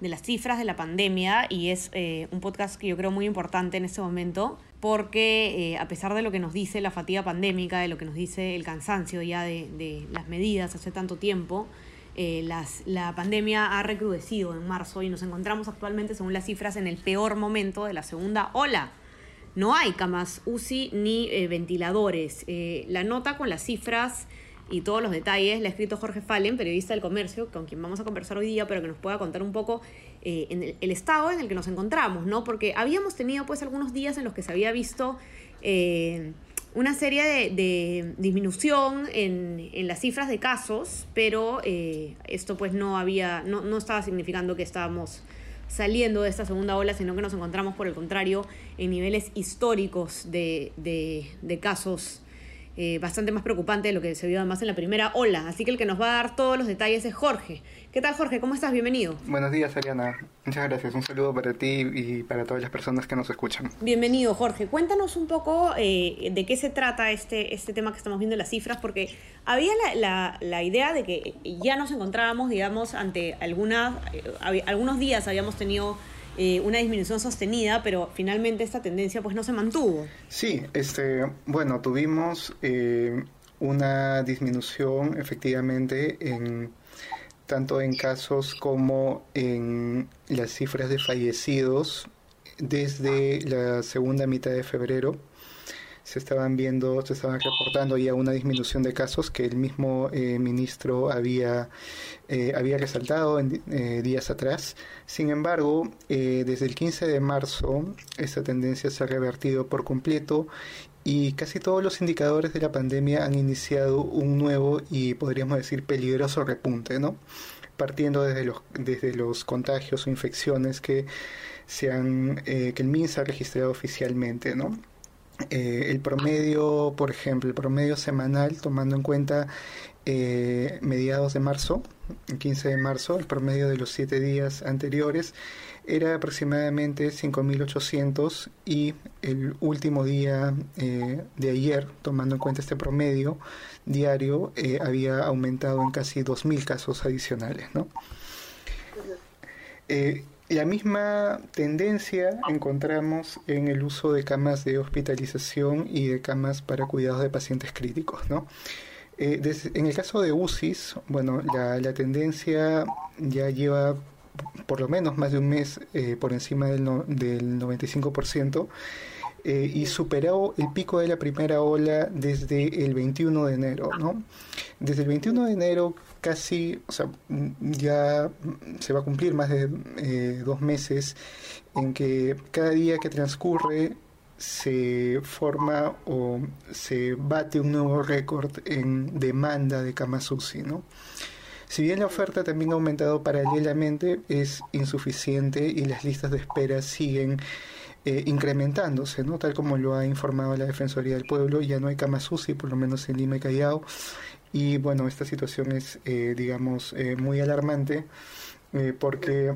de las cifras de la pandemia y es eh, un podcast que yo creo muy importante en este momento porque eh, a pesar de lo que nos dice la fatiga pandémica, de lo que nos dice el cansancio ya de, de las medidas hace tanto tiempo, eh, las, la pandemia ha recrudecido en marzo y nos encontramos actualmente, según las cifras, en el peor momento de la segunda ola. No hay camas UCI ni ventiladores. La nota con las cifras y todos los detalles la ha escrito Jorge Fallen, periodista del comercio, con quien vamos a conversar hoy día, pero que nos pueda contar un poco eh, en el, estado en el que nos encontramos, ¿no? Porque habíamos tenido pues algunos días en los que se había visto eh, una serie de, de disminución en, en, las cifras de casos, pero eh, esto pues no había, no, no estaba significando que estábamos saliendo de esta segunda ola, sino que nos encontramos por el contrario en niveles históricos de, de, de casos eh, bastante más preocupante de lo que se vio además en la primera ola. Así que el que nos va a dar todos los detalles es Jorge. ¿Qué tal Jorge? ¿Cómo estás? Bienvenido. Buenos días Ariana. Muchas gracias. Un saludo para ti y para todas las personas que nos escuchan. Bienvenido Jorge. Cuéntanos un poco eh, de qué se trata este, este tema que estamos viendo en las cifras, porque había la, la, la idea de que ya nos encontrábamos, digamos, ante alguna, eh, algunos días habíamos tenido eh, una disminución sostenida, pero finalmente esta tendencia pues no se mantuvo. Sí, este, bueno, tuvimos eh, una disminución efectivamente en tanto en casos como en las cifras de fallecidos desde la segunda mitad de febrero se estaban viendo, se estaban reportando ya una disminución de casos que el mismo eh, ministro había, eh, había resaltado en, eh, días atrás. Sin embargo, eh, desde el 15 de marzo esta tendencia se ha revertido por completo y casi todos los indicadores de la pandemia han iniciado un nuevo y podríamos decir peligroso repunte, ¿no? partiendo desde los, desde los contagios o infecciones que, se han, que el MINSA ha registrado oficialmente, ¿no? Eh, el promedio, por ejemplo, el promedio semanal, tomando en cuenta eh, mediados de marzo, el 15 de marzo, el promedio de los siete días anteriores era aproximadamente 5.800 y el último día eh, de ayer, tomando en cuenta este promedio diario, eh, había aumentado en casi 2.000 casos adicionales. ¿no? La misma tendencia encontramos en el uso de camas de hospitalización y de camas para cuidados de pacientes críticos, ¿no? Eh, en el caso de UCIs, bueno, la, tendencia ya lleva por lo menos más de un mes eh, por encima del, del 95%. Eh, y superó el pico de la primera ola desde el 21 de enero, ¿no? Desde el 21 de enero casi, o sea, ya se va a cumplir más de eh, dos meses en que cada día que transcurre se forma o se bate un nuevo récord en demanda de camas UCI, ¿no? Si bien la oferta también ha aumentado paralelamente, es insuficiente y las listas de espera siguen eh, incrementándose, ¿no? Tal como lo ha informado la Defensoría del Pueblo, ya no hay camas UCI, por lo menos en Lima y Callao, y bueno, esta situación es, eh, digamos, eh, muy alarmante eh, porque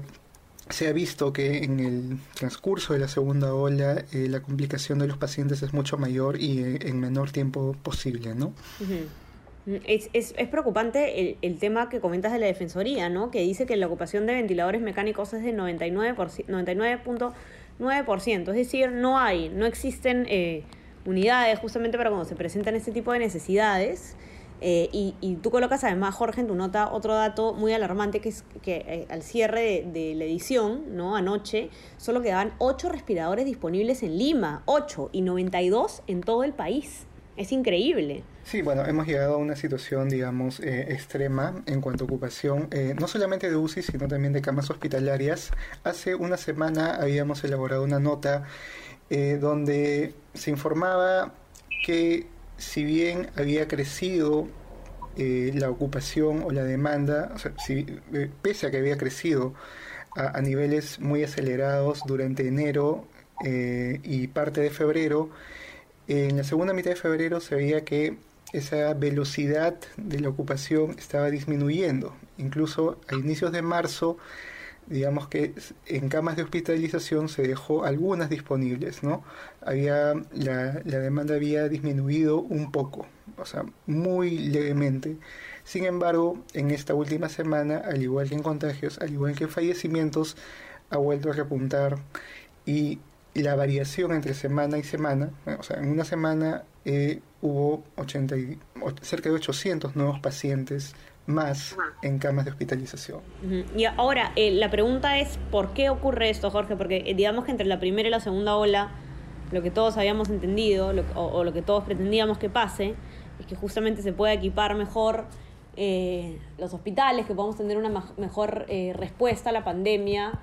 se ha visto que en el transcurso de la segunda ola eh, la complicación de los pacientes es mucho mayor y eh, en menor tiempo posible, ¿no? Uh. Es, es, es, preocupante el, el, tema que comentas de la Defensoría, ¿no? Que dice que la ocupación de ventiladores mecánicos es de 99.9%, 99 es decir, no hay, no existen eh, unidades justamente para cuando se presentan este tipo de necesidades. Eh, y, y, tú colocas además, Jorge, en tu nota otro dato muy alarmante, que es que eh, al cierre de, la edición, ¿no? anoche, solo quedaban 8 respiradores disponibles en Lima, 8 y 92 en todo el país. Es increíble. Sí, bueno, hemos llegado a una situación, digamos, eh, extrema en cuanto a ocupación, eh, no solamente de UCI, sino también de camas hospitalarias. Hace una semana habíamos elaborado una nota eh, donde se informaba que si bien había crecido eh, la ocupación o la demanda, eh, pese a que había crecido a, a, niveles muy acelerados durante enero eh, y parte de febrero, en la segunda mitad de febrero se veía que esa velocidad de la ocupación estaba disminuyendo. Incluso a inicios de marzo, digamos que en camas de hospitalización se dejó algunas disponibles, ¿no? Había, la, la demanda había disminuido un poco, o sea, muy levemente. Sin embargo, en esta última semana, al igual que en contagios, al igual que en fallecimientos, ha vuelto a repuntar y la variación entre semana y semana, o sea, en una semana eh, hubo 80 cerca de 800 nuevos pacientes más en camas de hospitalización. Y ahora, eh, la pregunta es, ¿por qué ocurre esto, Jorge? Porque eh, digamos que entre la primera y la segunda ola, lo que todos habíamos entendido, o, lo que todos pretendíamos que pase, es que justamente se pueda equipar mejor los hospitales, que podamos tener una mejor respuesta a la pandemia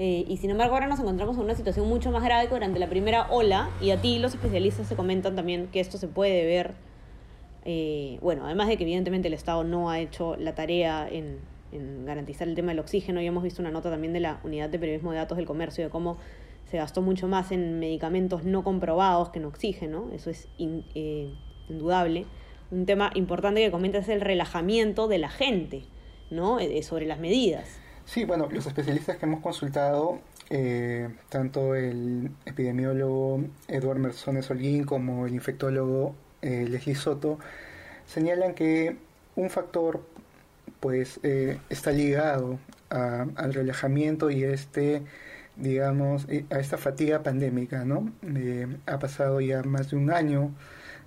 eh, y sin embargo ahora nos encontramos en una situación mucho más grave que durante la primera ola y a ti los especialistas se comentan también que esto se puede ver, eh, bueno, además de que evidentemente el Estado no ha hecho la tarea en, garantizar el tema del oxígeno y hemos visto una nota también de la Unidad de Periodismo de Datos del Comercio de cómo se gastó mucho más en medicamentos no comprobados que en oxígeno, eso es eh, indudable. Un tema importante que comenta es el relajamiento de la gente, ¿no? sobre las medidas. Sí, bueno, los especialistas que hemos consultado, eh, tanto el epidemiólogo Eduardo Mersones Holguín como el infectólogo eh, Leslie Soto, señalan que un factor pues eh, está ligado al relajamiento y este digamos a esta fatiga pandémica no ha pasado ya más de un año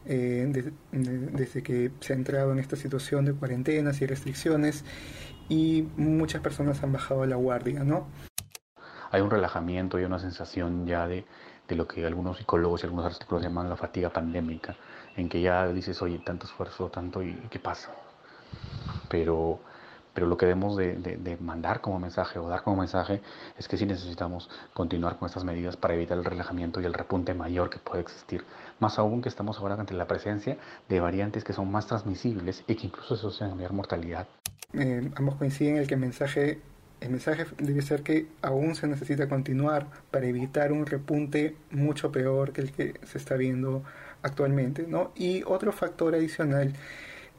desde que se ha entrado en esta situación de cuarentenas y restricciones y muchas personas han bajado la guardia, ¿no? Hay un relajamiento y una sensación ya de, de lo que algunos psicólogos y algunos artículos llaman la fatiga pandémica, en que ya dices, oye, tanto esfuerzo, tanto, ¿y qué pasa? Pero, pero lo que debemos de, de, mandar como mensaje o dar como mensaje es que sí necesitamos continuar con estas medidas para evitar el relajamiento y el repunte mayor que puede existir. Más aún que estamos ahora ante la presencia de variantes que son más transmisibles y que incluso asocian a mayor mortalidad. Eh, ambos coinciden en el que el mensaje, el mensaje debe ser que aún se necesita continuar para evitar un repunte mucho peor que el que se está viendo actualmente. ¿no? Y otro factor adicional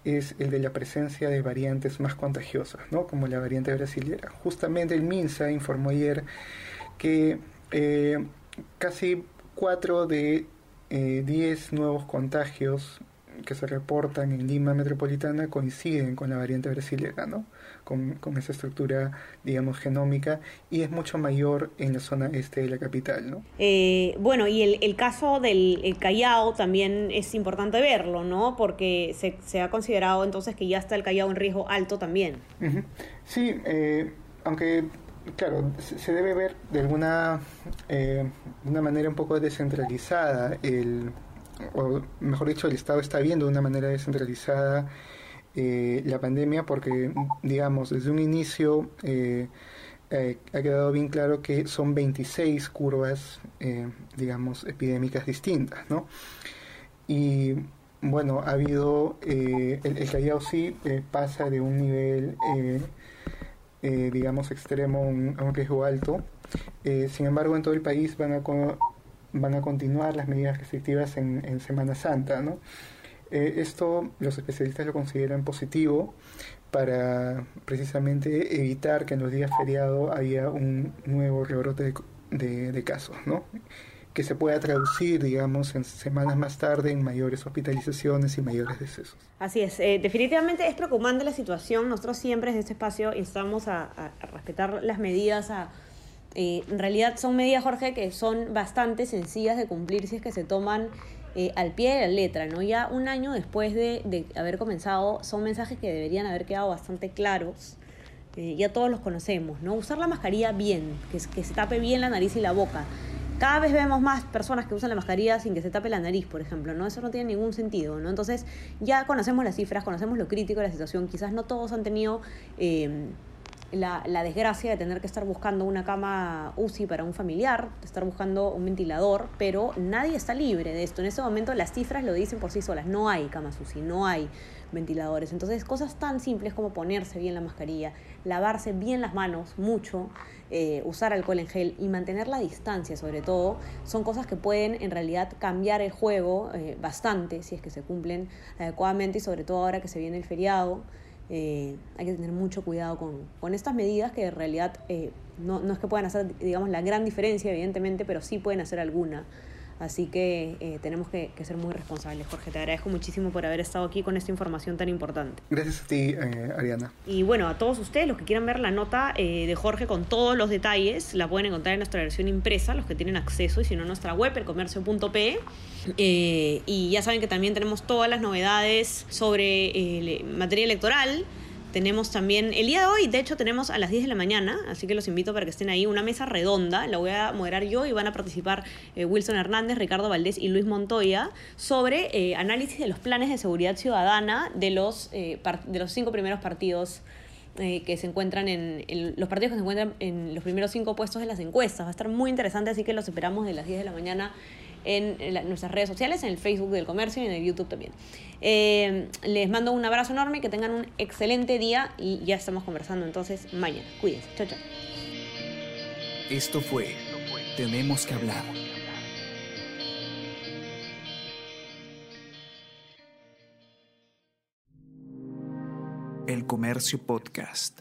es el de la presencia de variantes más contagiosas, ¿no? como la variante brasileña. Justamente el MINSA informó ayer que eh, casi 4 de 10 eh, nuevos contagios que se reportan en Lima metropolitana coinciden con la variante brasileña, ¿no? Con, esa estructura, digamos, genómica y es mucho mayor en la zona este de la capital, ¿no? Eh, bueno, y el, el caso del Callao también es importante verlo, ¿no? Porque se, se, ha considerado entonces que ya está el Callao en riesgo alto también. Sí, eh, aunque claro, se debe ver de alguna eh, una manera un poco descentralizada el o mejor dicho, el Estado está viendo de una manera descentralizada eh, la pandemia porque, digamos, desde un inicio eh, eh, ha quedado bien claro que son 26 curvas, digamos, epidémicas distintas, ¿no? Y bueno, ha habido, el, el, Callao sí pasa de un nivel, digamos, extremo a un, riesgo alto. sin embargo, en todo el país van a van a continuar las medidas restrictivas en, Semana Santa. ¿no? Eh, esto los especialistas lo consideran positivo para precisamente evitar que en los días feriados haya un nuevo rebrote de, casos, ¿no? que se pueda traducir, digamos, en semanas más tarde en mayores hospitalizaciones y mayores decesos. Así es, eh, definitivamente es preocupante la situación. Nosotros siempre desde este espacio instamos a, a respetar las medidas, a eh, en realidad son medidas, Jorge, que son bastante sencillas de cumplir si es que se toman eh, al pie de la letra, ¿no? Ya un año después de, haber comenzado, son mensajes que deberían haber quedado bastante claros. Eh, ya todos los conocemos, ¿no? Usar la mascarilla bien, que, que se tape bien la nariz y la boca. Cada vez vemos más personas que usan la mascarilla sin que se tape la nariz, por ejemplo, ¿no? Eso no tiene ningún sentido, ¿no? Entonces, ya conocemos las cifras, conocemos lo crítico de la situación. Quizás no todos han tenido la, la, desgracia de tener que estar buscando una cama UCI para un familiar, de estar buscando un ventilador, pero nadie está libre de esto. En ese momento las cifras lo dicen por sí solas, no hay camas UCI, no hay ventiladores. Entonces cosas tan simples como ponerse bien la mascarilla, lavarse bien las manos mucho, eh, usar alcohol en gel y mantener la distancia sobre todo, son cosas que pueden en realidad cambiar el juego eh, bastante si es que se cumplen adecuadamente y sobre todo ahora que se viene el feriado. Eh, hay que tener mucho cuidado con, con estas medidas que en realidad eh, no, no, es que puedan hacer, digamos, la gran diferencia, evidentemente, pero sí pueden hacer alguna. Así que eh, tenemos que, que, ser muy responsables. Jorge, te agradezco muchísimo por haber estado aquí con esta información tan importante. Gracias a ti, eh, Ariana. Y bueno, a todos ustedes, los que quieran ver la nota eh, de Jorge con todos los detalles, la pueden encontrar en nuestra versión impresa, los que tienen acceso, y si no, en nuestra web, elcomercio.pe. y ya saben que también tenemos todas las novedades sobre materia electoral tenemos también, el día de hoy, de hecho, tenemos a las 10 de la mañana, así que los invito para que estén ahí, una mesa redonda, la voy a moderar yo y van a participar eh, Wilson Hernández, Ricardo Valdés y Luis Montoya sobre eh, análisis de los planes de seguridad ciudadana de los, eh, de los cinco primeros partidos. que se encuentran en, en, los partidos que se encuentran en los primeros cinco puestos de las encuestas. Va a estar muy interesante, así que los esperamos de las 10 de la mañana en, nuestras redes sociales, en el Facebook del Comercio y en el YouTube también. Eh, les mando un abrazo enorme, que tengan un excelente día y ya estamos conversando entonces mañana. Cuídense. Chao, chao. Esto fue Tenemos que hablar. El Comercio Podcast.